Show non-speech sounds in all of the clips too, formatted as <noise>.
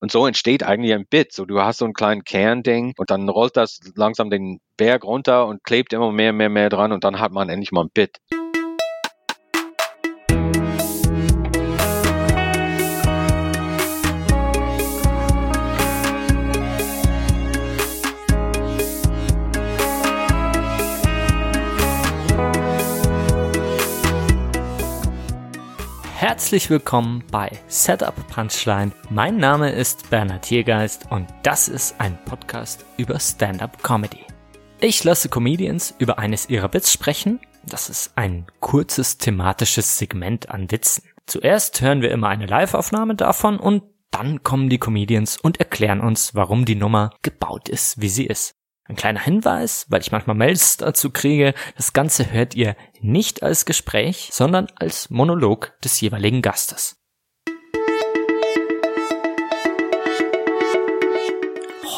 Und so entsteht eigentlich ein Bit. So, du hast so einen kleinen Kernding und dann rollt das langsam den Berg runter und klebt immer mehr, mehr, mehr dran und dann hat man endlich mal ein Bit. Herzlich willkommen bei Setup Punchline. Mein Name ist Bernhard Tiergeist und das ist ein Podcast über Stand-up Comedy. Ich lasse Comedians über eines ihrer Bits sprechen. Das ist ein kurzes thematisches Segment an Witzen. Zuerst hören wir immer eine Live-Aufnahme davon und dann kommen die Comedians und erklären uns, warum die Nummer gebaut ist, wie sie ist. Ein kleiner Hinweis, weil ich manchmal Mails dazu kriege, das Ganze hört ihr nicht als Gespräch, sondern als Monolog des jeweiligen Gastes.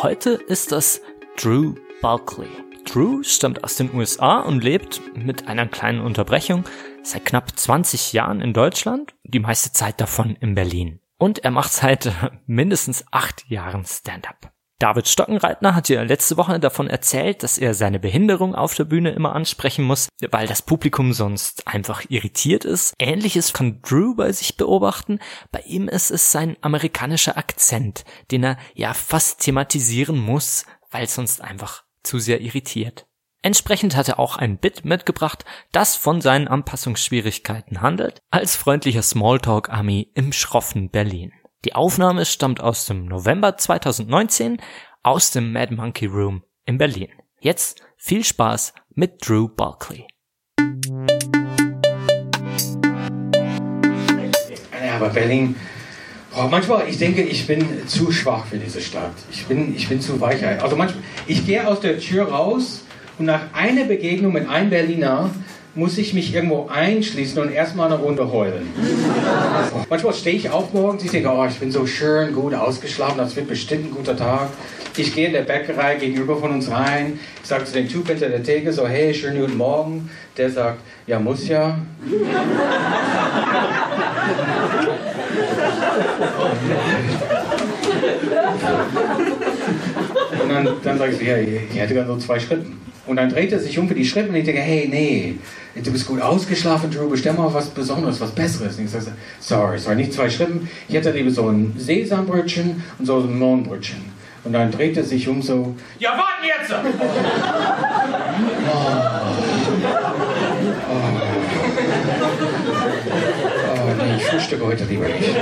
Heute ist das Drew Bulkley. Drew stammt aus den USA und lebt mit einer kleinen Unterbrechung seit knapp 20 Jahren in Deutschland, die meiste Zeit davon in Berlin. Und er macht seit <laughs> mindestens acht Jahren Stand-up. David Stockenreitner hat ja letzte Woche davon erzählt, dass er seine Behinderung auf der Bühne immer ansprechen muss, weil das Publikum sonst einfach irritiert ist. Ähnliches kann Drew bei sich beobachten. Bei ihm ist es sein amerikanischer Akzent, den er ja fast thematisieren muss, weil sonst einfach zu sehr irritiert. Entsprechend hat er auch ein Bit mitgebracht, das von seinen Anpassungsschwierigkeiten handelt, als freundlicher Smalltalk-Ami im schroffen Berlin. Die Aufnahme stammt aus dem November 2019 aus dem Mad Monkey Room in Berlin. Jetzt viel Spaß mit Drew Bulkley. Ja, aber Berlin, oh, manchmal, ich denke, ich bin zu schwach für diese Stadt. Ich bin, ich bin zu weich. Also manchmal, ich gehe aus der Tür raus und nach einer Begegnung mit einem Berliner muss ich mich irgendwo einschließen und erstmal eine Runde heulen. <laughs> Manchmal stehe ich auf morgens, ich denke, oh, ich bin so schön gut ausgeschlafen, das wird bestimmt ein guter Tag. Ich gehe in der Bäckerei gegenüber von uns rein, ich sage zu dem Typ hinter der Theke so, hey, schönen guten Morgen. Der sagt, ja, muss ja. <laughs> Und dann, dann sage ich so, ja, ich hätte gerne so zwei Schritte. Und dann dreht er sich um für die Schritte und ich denke, hey, nee, du bist gut ausgeschlafen, Drew, bestell mal was Besonderes, was Besseres. Und ich sage, sorry, sorry, nicht zwei Schritte. Ich hätte lieber so ein Sesambrötchen und so ein Mohnbrötchen. Und dann dreht er sich um so, ja, warten jetzt! oh. <laughs> Oh. oh nee, ich frühstücke heute lieber nicht.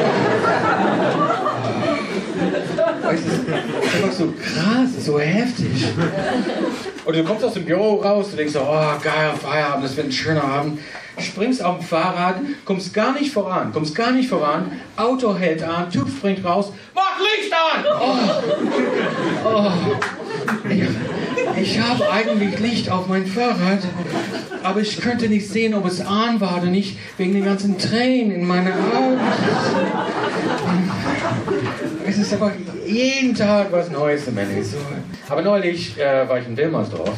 Das ist einfach so krass, so heftig. Und du kommst aus dem Büro raus, du denkst so, oh geil, Feierabend, das wird ein schöner Abend. Springst auf dem Fahrrad, kommst gar nicht voran, kommst gar nicht voran, Auto hält an, Typ springt raus, mach Licht an! Oh, oh. Ich, ich habe eigentlich Licht auf mein Fahrrad, aber ich könnte nicht sehen, ob es an war oder nicht, wegen den ganzen Tränen in meinen Augen. Ist einfach jeden Tag was Neues im Ende. Aber neulich äh, war ich in Wilmersdorf.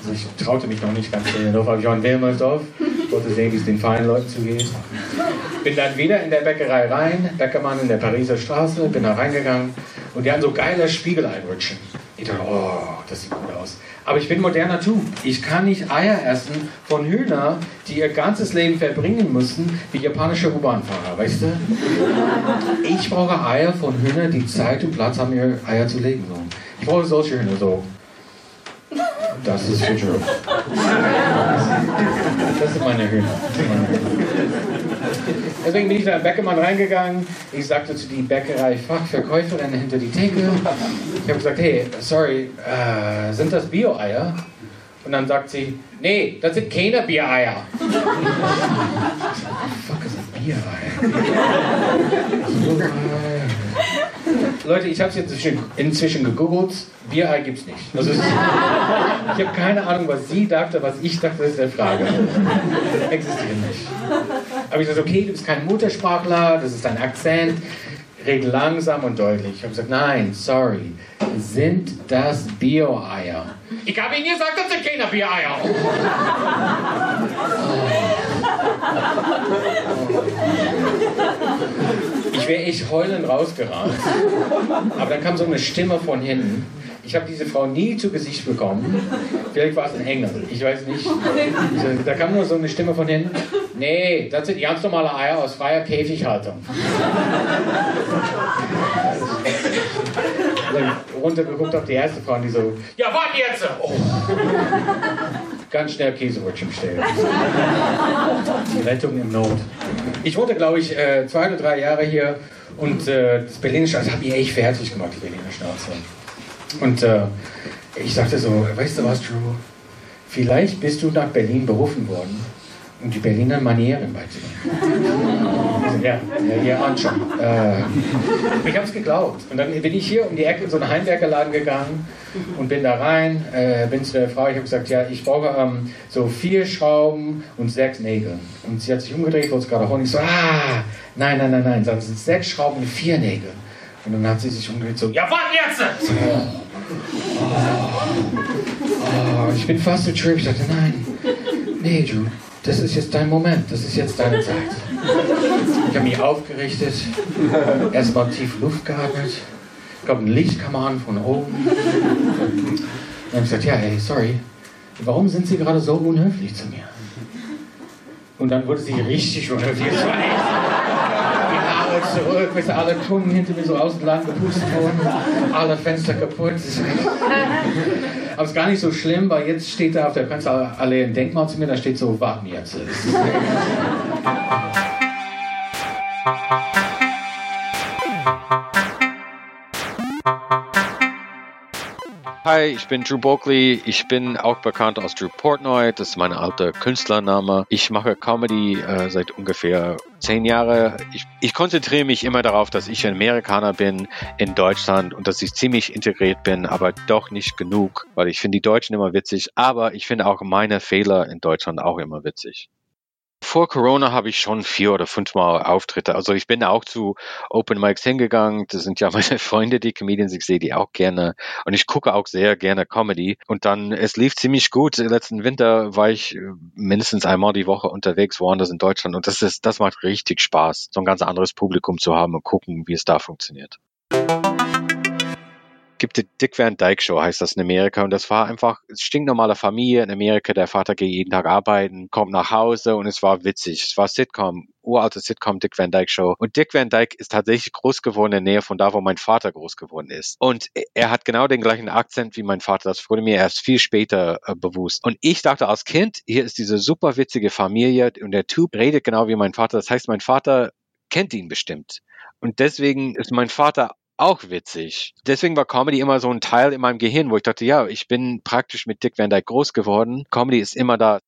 Also ich traute mich noch nicht ganz in Dorf, aber ich war in Wilmersdorf. Wollte sehen, wie es den feinen Leuten zugeht. Bin dann wieder in der Bäckerei rein, Bäckermann in der Pariser Straße, bin da reingegangen und die haben so geile Spiegeleinrutschen. Ich dachte, oh, das sieht gut aus. Aber ich bin moderner Typ. Ich kann nicht Eier essen von Hühnern, die ihr ganzes Leben verbringen müssen, wie japanische U-Bahn-Fahrer, weißt du? Ich brauche Eier von Hühnern, die Zeit und Platz haben, ihre Eier zu legen. So. Ich brauche solche Hühner so. Das ist für Joe. Das sind meine Hühner. Deswegen bin ich da in Bäckermann reingegangen. Ich sagte zu die Bäckerei-Fachverkäuferin hinter die Theke. Ich habe gesagt, hey, sorry, äh, sind das Bio-Eier? Und dann sagt sie, nee, das sind keine Biereier. <laughs> Fuck ist ein Biereier? Leute, ich habe es jetzt inzwischen gegoogelt. Bierei gibt es nicht. Also ich habe keine Ahnung, was sie dachte, was ich dachte, das ist eine Frage. Existiert nicht. Aber ich sagte, okay, du bist kein Muttersprachler, das ist dein Akzent. Red langsam und deutlich. Ich habe gesagt, nein, sorry. Sind das Bio-Eier? Ich habe Ihnen gesagt, das sind keine Bio-Eier. Ich <laughs> Ich wäre echt heulend rausgerannt. Aber dann kam so eine Stimme von hinten. Ich habe diese Frau nie zu Gesicht bekommen. Vielleicht war es in England, ich weiß nicht. Da kam nur so eine Stimme von hinten. Nee, das sind ganz normale Eier aus freier Käfighaltung. runtergeguckt auf die erste Frau und die so, ja, warte jetzt! Oh. Ganz schnell Käsebrötchen bestellen. Die Rettung im Not. Ich wohnte, glaube ich, äh, zwei oder drei Jahre hier und äh, das Berliner Schnauze hat mich echt fertig gemacht, die Berliner Schnauze. Und äh, ich sagte so, weißt du was, Drew? Vielleicht bist du nach Berlin berufen worden, die Berliner Manieren beizubringen. ja, ja, ihr ahnt schon. Äh, ich habe es geglaubt. Und dann bin ich hier um die Ecke in so einen Heimwerkerladen gegangen und bin da rein, äh, bin zu der Frau, ich habe gesagt, ja, ich brauche ähm, so vier Schrauben und sechs Nägel. Und sie hat sich umgedreht, wollte es gerade holen. Ich so, ah, nein, nein, nein, nein, das sind sechs Schrauben und vier Nägel. Und dann hat sie sich umgedreht so, ja, warte jetzt! Oh, ich bin fast so trip. Ich dachte, nein, nee, Drew, das ist jetzt dein Moment, das ist jetzt deine Zeit. Ich habe mich aufgerichtet, erstmal tief Luft geatmet. Glaube, ein Licht kam an von oben. Dann habe ich gesagt, ja, hey, sorry, warum sind Sie gerade so unhöflich zu mir? Und dann wurde sie richtig unhöflich. Es war zurück, bis alle Kunden hinter mir so außen lang gepustet wurden, alle Fenster kaputt. Aber es ist gar nicht so schlimm, weil jetzt steht da auf der Prinzallee ein Denkmal zu mir, da steht so, warten jetzt. <laughs> Hi, ich bin Drew Boakley. Ich bin auch bekannt als Drew Portnoy. Das ist mein alter Künstlername. Ich mache Comedy äh, seit ungefähr zehn Jahren. Ich, ich, konzentriere mich immer darauf, dass ich ein Amerikaner bin in Deutschland und dass ich ziemlich integriert bin, aber doch nicht genug, weil ich finde die Deutschen immer witzig, aber ich finde auch meine Fehler in Deutschland auch immer witzig vor Corona habe ich schon vier oder fünfmal Auftritte. Also ich bin auch zu Open Mics hingegangen. Das sind ja <laughs> meine Freunde, die Comedians. Ich sehe die auch gerne. Und ich gucke auch sehr gerne Comedy. Und dann, es lief ziemlich gut. Letzten Winter war ich äh, mindestens einmal die Woche unterwegs, woanders in Deutschland. Und das ist, das macht richtig Spaß, so ein ganz anderes Publikum zu haben und gucken, wie es da funktioniert gibt die Dick Van Dyke Show, heißt das in Amerika. Und das war einfach stinknormale Familie in Amerika. Der Vater geht jeden Tag arbeiten, kommt nach Hause und es war witzig. Es war Sitcom, uralte Sitcom Dick Van Dyke Show. Und Dick Van Dyke ist tatsächlich groß geworden in der Nähe von da, wo mein Vater groß geworden ist. Und er hat genau den gleichen Akzent wie mein Vater. Das wurde mir erst viel später äh, bewusst. Und ich dachte als Kind, hier ist diese super witzige Familie und der Typ redet genau wie mein Vater. Das heißt, mein Vater kennt ihn bestimmt. Und deswegen ist mein Vater auch witzig. Deswegen war Comedy immer so ein Teil in meinem Gehirn, wo ich dachte, ja, ich bin praktisch mit Dick Van Dyke groß geworden. Comedy ist immer da.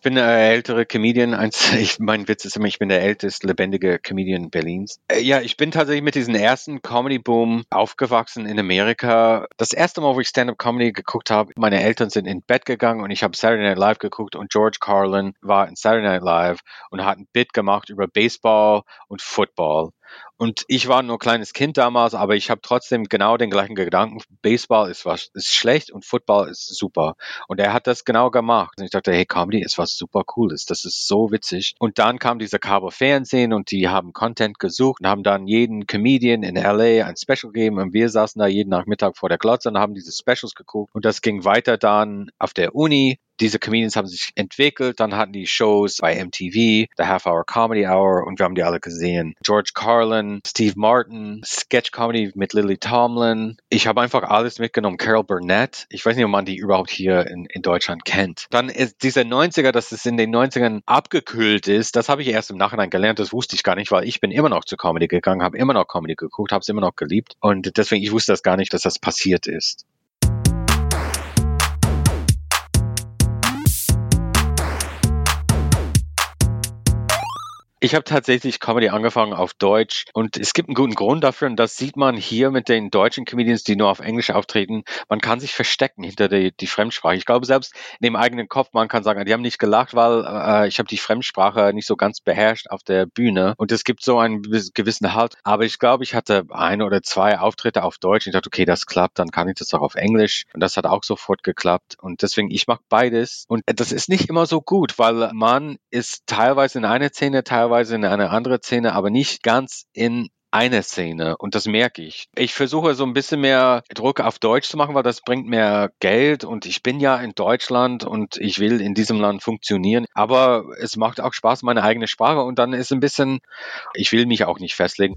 Ich bin der ältere Comedian. <laughs> Ich, mein Witz ist immer, ich bin der älteste lebendige Comedian Berlins. Äh, ja, ich bin tatsächlich mit diesem ersten Comedy-Boom aufgewachsen in Amerika. Das erste Mal, wo ich Stand-Up-Comedy geguckt habe, meine Eltern sind ins Bett gegangen und ich habe Saturday Night Live geguckt und George Carlin war in Saturday Night Live und hat ein Bit gemacht über Baseball und Football. Und ich war nur ein kleines Kind damals, aber ich habe trotzdem genau den gleichen Gedanken. Baseball ist was ist schlecht und Football ist super. Und er hat das genau gemacht. Und ich dachte, hey, Comedy ist was super cooles. Das ist so witzig. Und dann kam dieser Cabo Fernsehen und die haben Content gesucht und haben dann jeden Comedian in LA ein Special gegeben. Und wir saßen da jeden Nachmittag vor der Glotze und haben diese Specials geguckt. Und das ging weiter dann auf der Uni diese Comedians haben sich entwickelt, dann hatten die Shows bei MTV, The Half Hour Comedy Hour und wir haben die alle gesehen. George Carlin, Steve Martin, Sketch Comedy mit Lily Tomlin. Ich habe einfach alles mitgenommen. Carol Burnett. Ich weiß nicht, ob man die überhaupt hier in, in Deutschland kennt. Dann ist dieser 90er, dass es in den 90ern abgekühlt ist, das habe ich erst im Nachhinein gelernt. Das wusste ich gar nicht, weil ich bin immer noch zur Comedy gegangen, habe immer noch Comedy geguckt, habe es immer noch geliebt. Und deswegen, ich wusste das gar nicht, dass das passiert ist. Ich habe tatsächlich Comedy angefangen auf Deutsch und es gibt einen guten Grund dafür und das sieht man hier mit den deutschen Comedians, die nur auf Englisch auftreten. Man kann sich verstecken hinter die, die Fremdsprache. Ich glaube selbst in dem eigenen Kopf, man kann sagen, die haben nicht gelacht, weil äh, ich habe die Fremdsprache nicht so ganz beherrscht auf der Bühne und es gibt so einen gewissen Halt. Aber ich glaube, ich hatte ein oder zwei Auftritte auf Deutsch und ich dachte, okay, das klappt, dann kann ich das auch auf Englisch und das hat auch sofort geklappt und deswegen ich mache beides und das ist nicht immer so gut, weil man ist teilweise in einer Szene, teilweise teilweise in eine andere Szene, aber nicht ganz in eine Szene und das merke ich. Ich versuche so ein bisschen mehr Druck auf Deutsch zu machen, weil das bringt mehr Geld und ich bin ja in Deutschland und ich will in diesem Land funktionieren, aber es macht auch Spaß, meine eigene Sprache und dann ist ein bisschen, ich will mich auch nicht festlegen.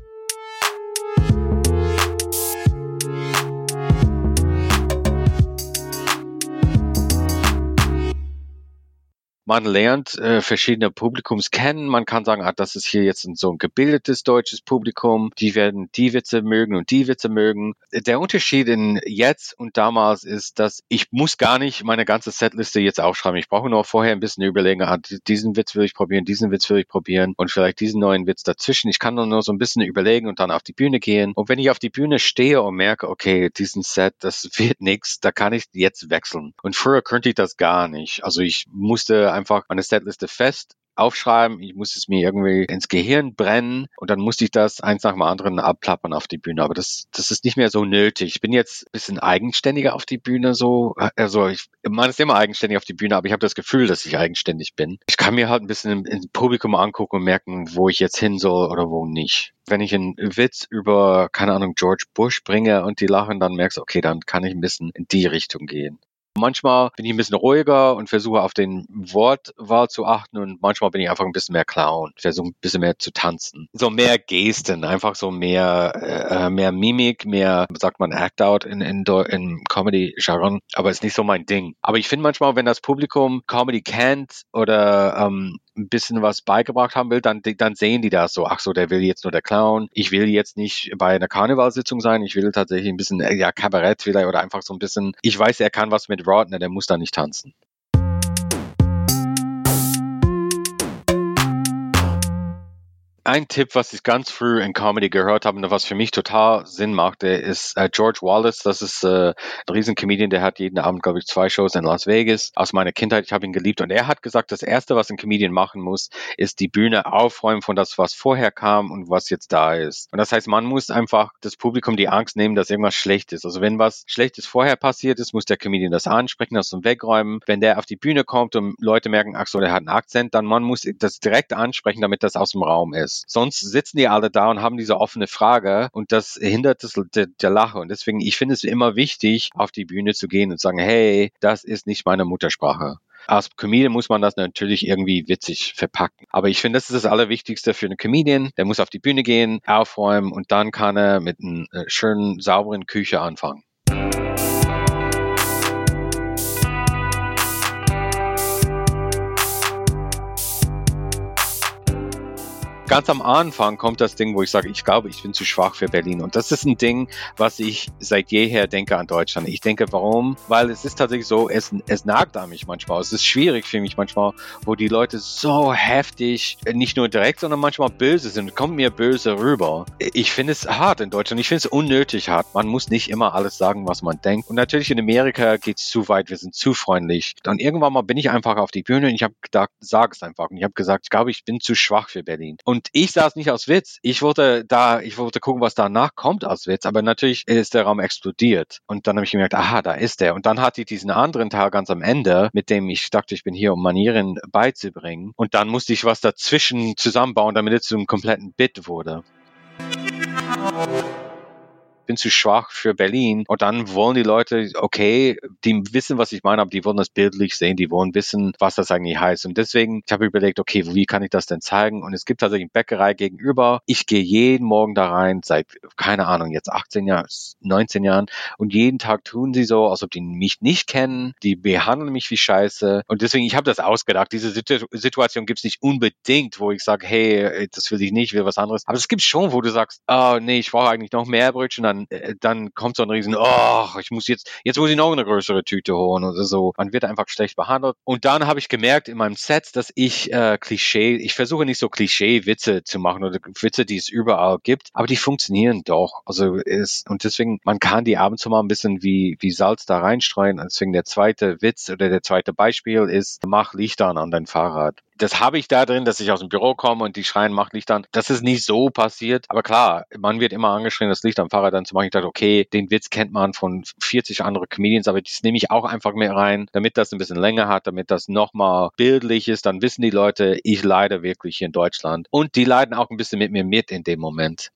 Man lernt äh, verschiedene Publikums kennen. Man kann sagen, ah, das ist hier jetzt ein, so ein gebildetes deutsches Publikum. Die werden die Witze mögen und die Witze mögen. Der Unterschied in jetzt und damals ist, dass ich muss gar nicht meine ganze Setliste jetzt aufschreiben. Ich brauche nur vorher ein bisschen überlegen, ah, diesen Witz will ich probieren, diesen Witz will ich probieren und vielleicht diesen neuen Witz dazwischen. Ich kann nur so ein bisschen überlegen und dann auf die Bühne gehen. Und wenn ich auf die Bühne stehe und merke, okay, diesen Set, das <laughs> wird nichts, da kann ich jetzt wechseln. Und früher könnte ich das gar nicht. Also ich musste einfach meine Setliste fest aufschreiben, ich muss es mir irgendwie ins Gehirn brennen und dann musste ich das eins nach dem anderen abklappern auf die Bühne. Aber das, das ist nicht mehr so nötig. Ich bin jetzt ein bisschen eigenständiger auf die Bühne so. Also ich, man ist immer eigenständig auf die Bühne, aber ich habe das Gefühl, dass ich eigenständig bin. Ich kann mir halt ein bisschen im Publikum angucken und merken, wo ich jetzt hin soll oder wo nicht. Wenn ich einen Witz über, keine Ahnung, George Bush bringe und die lachen, dann merkst du, okay, dann kann ich ein bisschen in die Richtung gehen. Manchmal bin ich ein bisschen ruhiger und versuche auf den Wortwahl zu achten und manchmal bin ich einfach ein bisschen mehr Clown, versuche ein bisschen mehr zu tanzen. So mehr Gesten, einfach so mehr, äh, mehr Mimik, mehr, sagt man, Act-Out in, in, in Comedy-Jargon, aber ist nicht so mein Ding. Aber ich finde manchmal, wenn das Publikum Comedy kennt oder ähm, ein bisschen was beigebracht haben will, dann, dann sehen die das so, ach so, der will jetzt nur der Clown. Ich will jetzt nicht bei einer Karnevalsitzung sein. Ich will tatsächlich ein bisschen, ja, Kabarett vielleicht oder einfach so ein bisschen, ich weiß, er kann was mit Rodner, der muss da nicht tanzen. Ein Tipp, was ich ganz früh in Comedy gehört habe und was für mich total Sinn machte, ist äh, George Wallace. Das ist äh, ein riesen Comedian, der hat jeden Abend, glaube ich, zwei Shows in Las Vegas. Aus meiner Kindheit, ich habe ihn geliebt. Und er hat gesagt, das Erste, was ein Comedian machen muss, ist die Bühne aufräumen von das, was vorher kam und was jetzt da ist. Und das heißt, man muss einfach das Publikum die Angst nehmen, dass irgendwas schlecht ist. Also wenn was Schlechtes vorher passiert ist, muss der Comedian das ansprechen, das zum Wegräumen. Wenn der auf die Bühne kommt und Leute merken, ach so, der hat einen Akzent, dann man muss das direkt ansprechen, damit das aus dem Raum ist ist. Sonst sitzen die alle da und haben diese offene Frage und das hindert das, der, der Lache. Und deswegen, ich finde es immer wichtig, auf die Bühne zu gehen und sagen, hey, das ist nicht meine Muttersprache. Als Comedian muss man das natürlich irgendwie witzig verpacken. Aber ich finde, das ist das Allerwichtigste für einen Comedian. Der muss auf die Bühne gehen, aufräumen und dann kann er mit einer äh, schönen, sauberen Küche anfangen. Ganz am Anfang kommt das Ding, wo ich sage, ich glaube, ich bin zu schwach für Berlin. Und das ist ein Ding, was ich seit jeher denke an Deutschland. Ich denke, warum? Weil es ist tatsächlich so, es, es nagt an mich manchmal. Es ist schwierig für mich manchmal, wo die Leute so heftig, nicht nur direkt, sondern manchmal böse sind. Kommt mir böse rüber. Ich finde es hart in Deutschland. Ich finde es unnötig hart. Man muss nicht immer alles sagen, was man denkt. Und natürlich in Amerika geht es zu weit. Wir sind zu freundlich. Dann irgendwann mal bin ich einfach auf die Bühne und ich habe gedacht, sag es einfach. Und ich habe gesagt, ich glaube, ich bin zu schwach für Berlin. Und und ich saß nicht aus Witz. Ich wollte da, ich wollte gucken, was danach kommt aus Witz. Aber natürlich ist der Raum explodiert. Und dann habe ich gemerkt, aha, da ist er. Und dann hatte ich diesen anderen Teil ganz am Ende, mit dem ich dachte, ich bin hier, um Manieren beizubringen. Und dann musste ich was dazwischen zusammenbauen, damit es zu einem kompletten Bit wurde bin zu schwach für Berlin. Und dann wollen die Leute, okay, die wissen, was ich meine, aber die wollen das bildlich sehen, die wollen wissen, was das eigentlich heißt. Und deswegen, ich habe überlegt, okay, wie kann ich das denn zeigen? Und es gibt tatsächlich eine Bäckerei gegenüber. Ich gehe jeden Morgen da rein, seit, keine Ahnung, jetzt 18 Jahren, 19 Jahren. Und jeden Tag tun sie so, als ob die mich nicht kennen. Die behandeln mich wie Scheiße. Und deswegen, ich habe das ausgedacht. Diese Situation gibt es nicht unbedingt, wo ich sage, hey, das will ich nicht, will was anderes. Aber es gibt schon, wo du sagst, oh nee, ich brauche eigentlich noch mehr Brötchen, dann, äh, dann kommt so ein riesen, oh, ich muss jetzt, jetzt muss ich noch eine größere Tüte holen oder so. Man wird einfach schlecht behandelt. Und dann habe ich gemerkt in meinem Set, dass ich äh, Klischee, ich versuche nicht so Klischee-Witze zu machen oder Witze, die es überall gibt, aber die funktionieren doch. Also ist, und deswegen, man kann die abends mal ein bisschen wie, wie Salz da reinstreuen. Deswegen der zweite Witz oder der zweite Beispiel ist, mach Lichter an dein Fahrrad das habe ich da drin, dass ich aus dem Büro komme und die schreien, mach Licht an. Das ist nicht so passiert. Aber klar, man wird immer angeschrien, das Licht am Fahrrad dann zu machen. Ich dachte, okay, den Witz kennt man von 40 anderen Comedians, aber das nehme ich auch einfach mehr rein, damit das ein bisschen länger hat, damit das nochmal bildlich ist. Dann wissen die Leute, ich leide wirklich hier in Deutschland. Und die leiden auch ein bisschen mit mir mit in dem Moment.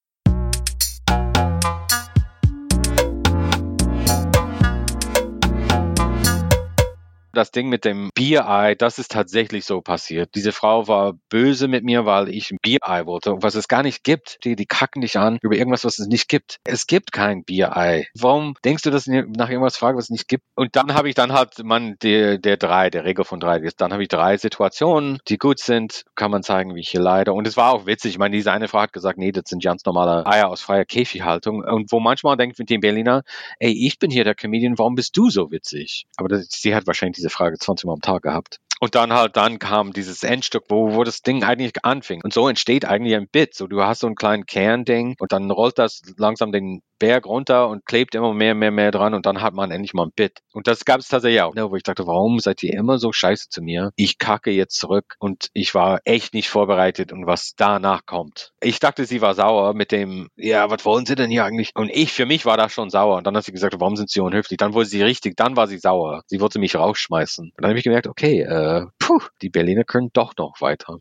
Das Ding mit dem Bierei, das ist tatsächlich so passiert. Diese Frau war böse mit mir, weil ich ein Bierei wollte, was es gar nicht gibt. Die, die kacken dich an über irgendwas, was es nicht gibt. Es gibt kein Bierei. Warum denkst du, dass ich nach irgendwas frage, was es nicht gibt? Und dann habe ich dann halt, man, der, der drei, der Regel von drei, dann habe ich drei Situationen, die gut sind, kann man zeigen, wie ich hier leide. Und es war auch witzig. Ich meine, diese eine Frau hat gesagt, nee, das sind ganz normale Eier aus freier Käfighaltung. Und wo manchmal denkt mit dem Berliner, ey, ich bin hier der Comedian, warum bist du so witzig? Aber das, sie hat wahrscheinlich diese diese Frage 20 Mal am Tag gehabt. Und dann halt, dann kam dieses Endstück, wo, wo das Ding eigentlich anfing. Und so entsteht eigentlich ein Bit. So, du hast so einen kleinen Kernding und dann rollt das langsam den Berg runter und klebt immer mehr, mehr, mehr dran und dann hat man endlich mal ein Bit. Und das gab es tatsächlich auch, ne, wo ich dachte, warum seid ihr immer so scheiße zu mir? Ich kacke jetzt zurück und ich war echt nicht vorbereitet und was danach kommt. Ich dachte, sie war sauer mit dem, ja, was wollen sie denn hier eigentlich? Und ich, für mich war das schon sauer. Und dann hat sie gesagt, warum sind sie unhöflich? Dann wurde sie richtig, dann war sie sauer. Sie wollte mich rausschmeißen. Und dann habe ich gemerkt, okay, äh, puh, die Berliner können doch noch weiter.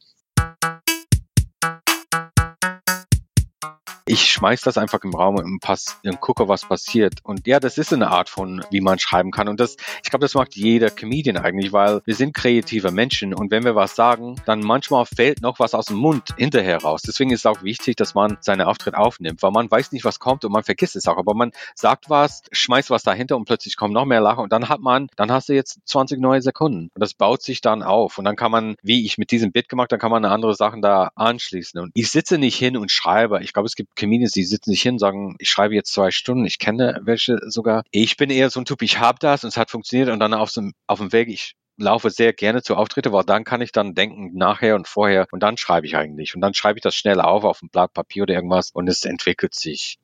Ich schmeiß das einfach im Raum und, pass, und gucke, was passiert. Und ja, das ist eine Art von, wie man schreiben kann. Und das, ich glaube, das macht jeder Comedian eigentlich, weil wir sind kreative Menschen und wenn wir was sagen, dann manchmal fällt noch was aus dem Mund hinterher raus. Deswegen ist es auch wichtig, dass man seine Auftritt aufnimmt, weil man weiß nicht, was kommt und man vergisst es auch. Aber man sagt was, schmeißt was dahinter und plötzlich kommt noch mehr Lachen und dann hat man, dann hast du jetzt 20 neue Sekunden. Und das baut sich dann auf. Und dann kann man, wie ich mit diesem Bit gemacht, dann kann man andere Sachen da anschließen. Und ich sitze nicht hin und schreibe. Ich glaube, es gibt Comedians, die sitzen nicht hin und sagen, ich schreibe jetzt zwei Stunden, ich kenne welche sogar. Ich bin eher so ein Typ, ich habe das und es hat funktioniert und dann auf, so, auf dem Weg, ich laufe sehr gerne zu Auftritte, weil dann kann ich dann denken, nachher und vorher und dann schreibe ich eigentlich. Und dann schreibe ich das schnell auf auf ein Blatt Papier oder irgendwas und es entwickelt sich.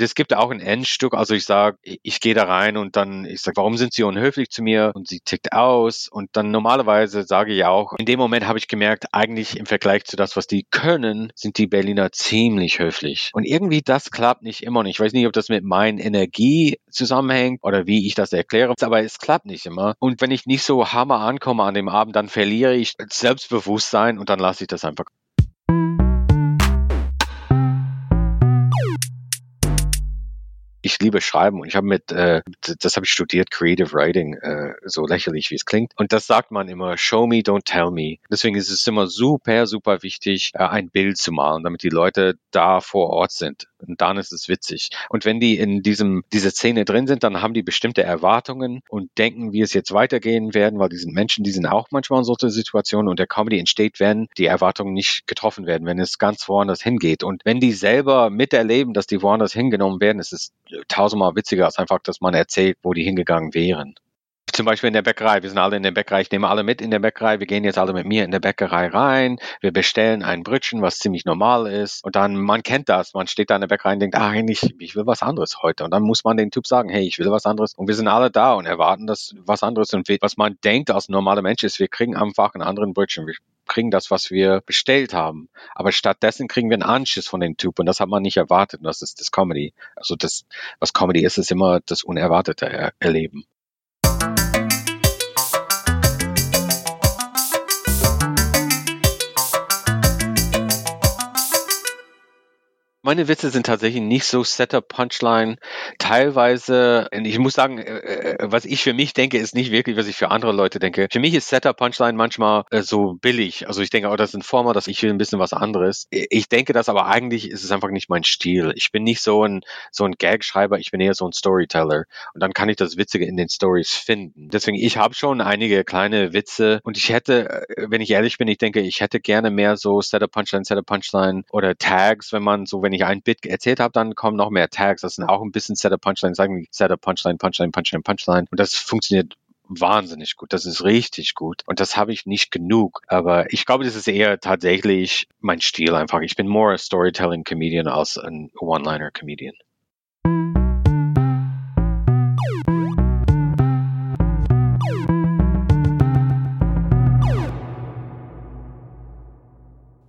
Es gibt auch ein Endstück, also ich sage, ich gehe da rein und dann, ich sage, warum sind Sie unhöflich zu mir? Und sie tickt aus. Und dann normalerweise sage ich auch, in dem Moment habe ich gemerkt, eigentlich im Vergleich zu das, was die können, sind die Berliner ziemlich höflich. Und irgendwie das klappt nicht immer. Und ich weiß nicht, ob das mit meiner Energie zusammenhängt oder wie ich das erkläre, aber es klappt nicht immer. Und wenn ich nicht so hammer ankomme an dem Abend, dann verliere ich Selbstbewusstsein und dann lasse ich das einfach. Ich liebe Schreiben und ich habe mit, äh, das habe ich studiert, Creative Writing, äh, so lächerlich wie es klingt. Und das sagt man immer, show me, don't tell me. Deswegen ist es immer super, super wichtig, äh, ein Bild zu malen, damit die Leute da vor Ort sind. Und dann ist es witzig. Und wenn die in diesem, diese Szene drin sind, dann haben die bestimmte Erwartungen und denken, wie es jetzt weitergehen werden, weil die sind Menschen, die sind auch manchmal in solchen Situationen und der Comedy entsteht, wenn die Erwartungen nicht getroffen werden, wenn es ganz woanders hingeht. Und wenn die selber miterleben, dass die woanders hingenommen werden, ist es tausendmal witziger als einfach, dass man erzählt, wo die hingegangen wären zum Beispiel in der Bäckerei. Wir sind alle in der Bäckerei. Ich nehme alle mit in der Bäckerei. Wir gehen jetzt alle mit mir in der Bäckerei rein. Wir bestellen ein Brötchen, was ziemlich normal ist. Und dann, man kennt das. Man steht da in der Bäckerei und denkt, ah, eigentlich, ich will was anderes heute. Und dann muss man den Typ sagen, hey, ich will was anderes. Und wir sind alle da und erwarten das was anderes. Und was man denkt als normaler Mensch ist, wir kriegen einfach einen anderen Brötchen. Kriegen das, was wir bestellt haben. Aber stattdessen kriegen wir einen Anschiss von dem Typ und das hat man nicht erwartet. Und das ist das Comedy. Also das, was Comedy ist, ist immer das Unerwartete erleben. Meine Witze sind tatsächlich nicht so Setup Punchline. Teilweise, ich muss sagen, äh, äh, was ich für mich denke, ist nicht wirklich, was ich für andere Leute denke. Für mich ist Setup Punchline manchmal äh, so billig. Also ich denke, oh, das ein Former, dass ich will ein bisschen was anderes. Ich denke das, aber eigentlich ist es einfach nicht mein Stil. Ich bin nicht so ein so ein Gag-Schreiber, ich bin eher so ein Storyteller. Und dann kann ich das Witzige in den Stories finden. Deswegen, ich habe schon einige kleine Witze und ich hätte, wenn ich ehrlich bin, ich denke, ich hätte gerne mehr so Setup Punchline, Setup Punchline oder Tags, wenn man so, wenn ich ich ein Bit erzählt habe, dann kommen noch mehr Tags. Das sind auch ein bisschen Setup Punchline, sagen Setup Punchline, Punchline, Punchline, Punchline. Und das funktioniert wahnsinnig gut. Das ist richtig gut. Und das habe ich nicht genug. Aber ich glaube, das ist eher tatsächlich mein Stil einfach. Ich bin more a Storytelling Comedian als ein One-Liner Comedian.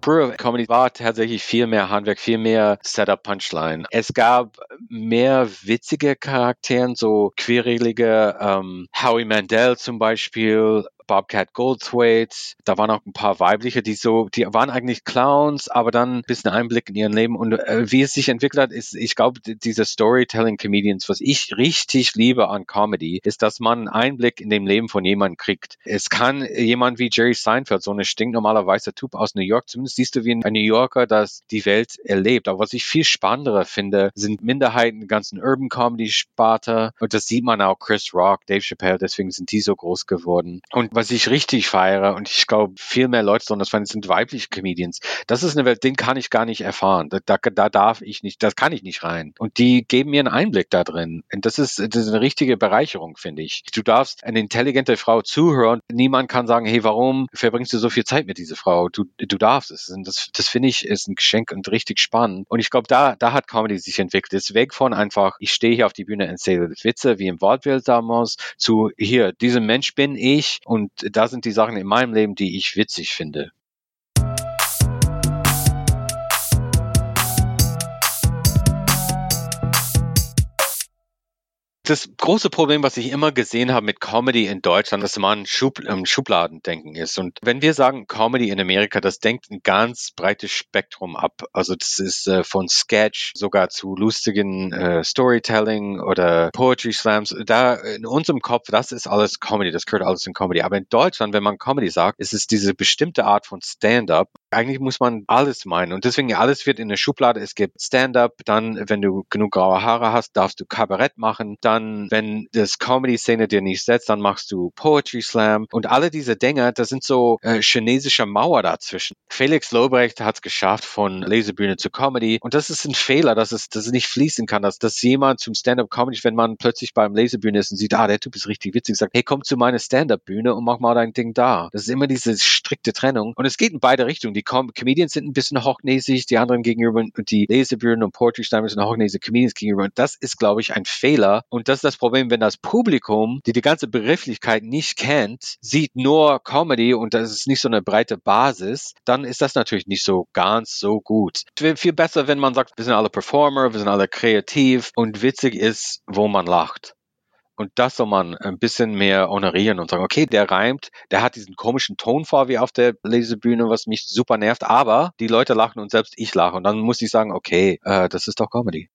Früher Comedy war tatsächlich viel mehr Handwerk, viel mehr Setup Punchline. Es gab mehr witzige Charakteren, so quirlige ähm, Howie Mandel zum Beispiel, Bobcat Goldthwait. Da waren auch ein paar weibliche, die so, die waren eigentlich Clowns, aber dann ein bisschen Einblick in ihren Leben. Und äh, wie es sich entwickelt hat, ist, ich glaube, diese Storytelling-Comedians, was ich richtig liebe an Comedy, ist, dass man Einblick in dem Leben von jemandem kriegt. Es kann jemand wie Jerry Seinfeld, so ein stinknormaler weißer Typ aus New York, zumindest siehst du wie ein New Yorker, das die Welt erlebt. Aber was ich viel spannender finde, sind Minderheiten, ganzen Urban Comedy Sparte. Und das sieht man auch Chris Rock, Dave Chappelle, deswegen sind die so groß geworden. Und was ich richtig feiere und ich glaube viel mehr Leute sondern das sind weibliche Comedians. Das ist eine Welt, den kann ich gar nicht erfahren. Da, da, da darf ich nicht, das kann ich nicht rein. Und die geben mir einen Einblick da drin. Und das ist, das ist eine richtige Bereicherung, finde ich. Du darfst eine intelligente Frau zuhören. Niemand kann sagen, hey, warum verbringst du so viel Zeit mit dieser Frau? Du, du darfst es. Das, das finde ich ist ein Geschenk und richtig spannend. Und ich glaube, da, da hat Comedy sich entwickelt. Es ist weg von einfach, ich stehe hier auf die Bühne und erzähle Witze, wie im Vaudeville damals, zu hier, dieser Mensch bin ich und da sind die Sachen in meinem Leben, die ich witzig finde. Das große Problem, was ich immer gesehen habe mit Comedy in Deutschland, dass man Schub, ähm, Schubladendenken ist. Und wenn wir sagen Comedy in Amerika, das denkt ein ganz breites Spektrum ab. Also das ist äh, von Sketch sogar zu lustigen äh, Storytelling oder Poetry Slams. Da in unserem Kopf, das ist alles Comedy, das gehört alles in Comedy. Aber in Deutschland, wenn man Comedy sagt, ist es diese bestimmte Art von Stand-up. Eigentlich muss man alles meinen. Und deswegen alles wird in der Schublade. Es gibt Stand-up, dann, wenn du genug graue Haare hast, darfst du Kabarett machen, dann wenn das Comedy-Szene dir nicht setzt, dann machst du Poetry Slam und alle diese Dinge, das sind so äh, chinesische Mauer dazwischen. Felix Lobrecht hat es geschafft von Lesebühne zu Comedy und das ist ein Fehler, dass es, dass es nicht fließen kann, dass, dass jemand zum Stand-Up-Comedy, wenn man plötzlich beim Lesebühne ist und sieht, ah, der Typ ist richtig witzig, sagt, hey, komm zu meiner Stand-Up-Bühne und mach mal dein Ding da. Das ist immer diese strikte Trennung und es geht in beide Richtungen. Die Com Comedians sind ein bisschen hochnäsig, die anderen gegenüber und die Lesebühnen und Poetry Slam sind hochnäsige Comedians gegenüber und das ist, glaube ich, ein Fehler und das ist das Problem, wenn das Publikum, die die ganze Begrifflichkeit nicht kennt, sieht nur Comedy und das ist nicht so eine breite Basis, dann ist das natürlich nicht so ganz so gut. Es wäre viel besser, wenn man sagt, wir sind alle Performer, wir sind alle kreativ und witzig ist, wo man lacht. Und das soll man ein bisschen mehr honorieren und sagen, okay, der reimt, der hat diesen komischen Tonfall wie auf der Lesebühne, was mich super nervt, aber die Leute lachen und selbst ich lache. Und dann muss ich sagen, okay, äh, das ist doch Comedy.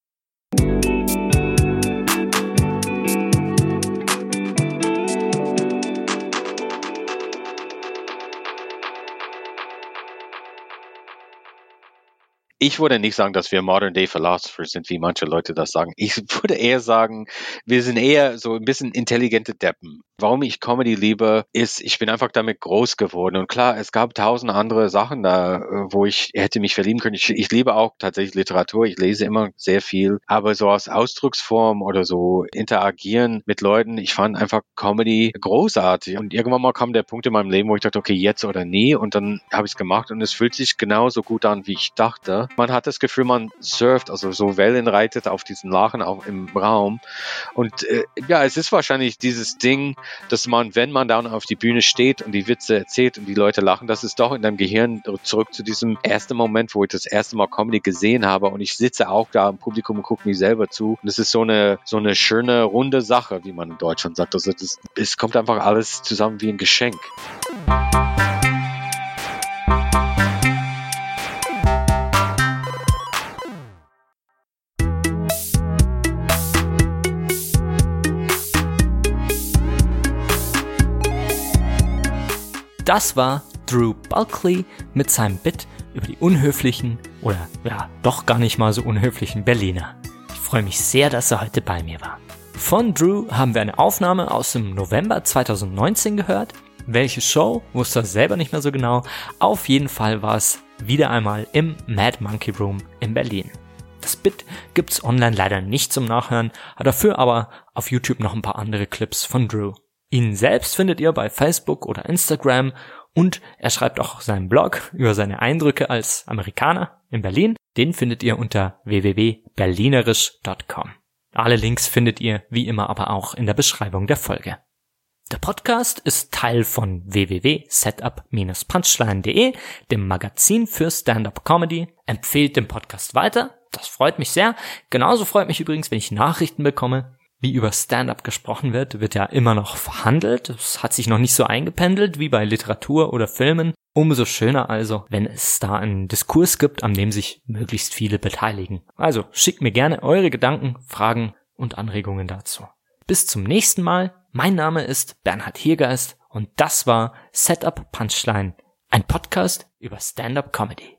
Ich würde nicht sagen, dass wir Modern Day Philosophers sind, wie manche Leute das sagen. Ich würde eher sagen, wir sind eher so ein bisschen intelligente Deppen. Warum ich Comedy liebe, ist, ich bin einfach damit groß geworden. Und klar, es gab tausend andere Sachen da, äh, wo ich hätte mich verlieben können. Ich, ich liebe auch tatsächlich Literatur. Ich lese immer sehr viel. Aber so aus Ausdrucksform oder so interagieren mit Leuten, ich fand einfach Comedy großartig. Und irgendwann mal kam der Punkt in meinem Leben, wo ich dachte, okay, jetzt oder nie. Und dann habe ich es gemacht und es fühlt sich genauso gut an, wie ich dachte. Man hat das Gefühl, man surft, also so Wellen reitet auf diesen Lachen auch im Raum. Und äh, ja, es ist wahrscheinlich dieses Ding, dass man, wenn man dann auf die Bühne steht und die Witze erzählt und die Leute lachen, dass es doch in deinem Gehirn zurück zu diesem ersten Moment, wo ich das erste Mal Comedy gesehen habe und ich sitze auch da im Publikum und gucke mir selber zu. Und es ist so eine, so eine schöne, runde Sache, wie man in Deutschland sagt. Also das, es kommt einfach alles zusammen wie ein Geschenk. Das war Drew Bulkley mit seinem Bit über die unhöflichen oder ja, doch gar nicht mal so unhöflichen Berliner. Ich freue mich sehr, dass er heute bei mir war. Von Drew haben wir eine Aufnahme aus dem November 2019 gehört. Welche Show, wusste er selber nicht mehr so genau. Auf jeden Fall war es wieder einmal im Mad Monkey Room in Berlin. Das Bit gibt's online leider nicht zum Nachhören, dafür aber auf YouTube noch ein paar andere Clips von Drew. Ihn selbst findet ihr bei Facebook oder Instagram und er schreibt auch seinen Blog über seine Eindrücke als Amerikaner in Berlin. Den findet ihr unter www.berlinerisch.com. Alle Links findet ihr wie immer aber auch in der Beschreibung der Folge. Der Podcast ist Teil von www.setup-punchline.de, dem Magazin für Stand-up Comedy. Empfehlt den Podcast weiter, das freut mich sehr. Genauso freut mich übrigens, wenn ich Nachrichten bekomme. Wie über Stand-up gesprochen wird, wird ja immer noch verhandelt. Es hat sich noch nicht so eingependelt wie bei Literatur oder Filmen. Umso schöner also, wenn es da einen Diskurs gibt, an dem sich möglichst viele beteiligen. Also schickt mir gerne eure Gedanken, Fragen und Anregungen dazu. Bis zum nächsten Mal. Mein Name ist Bernhard Hiergeist und das war Setup Punchline, ein Podcast über Stand-up Comedy.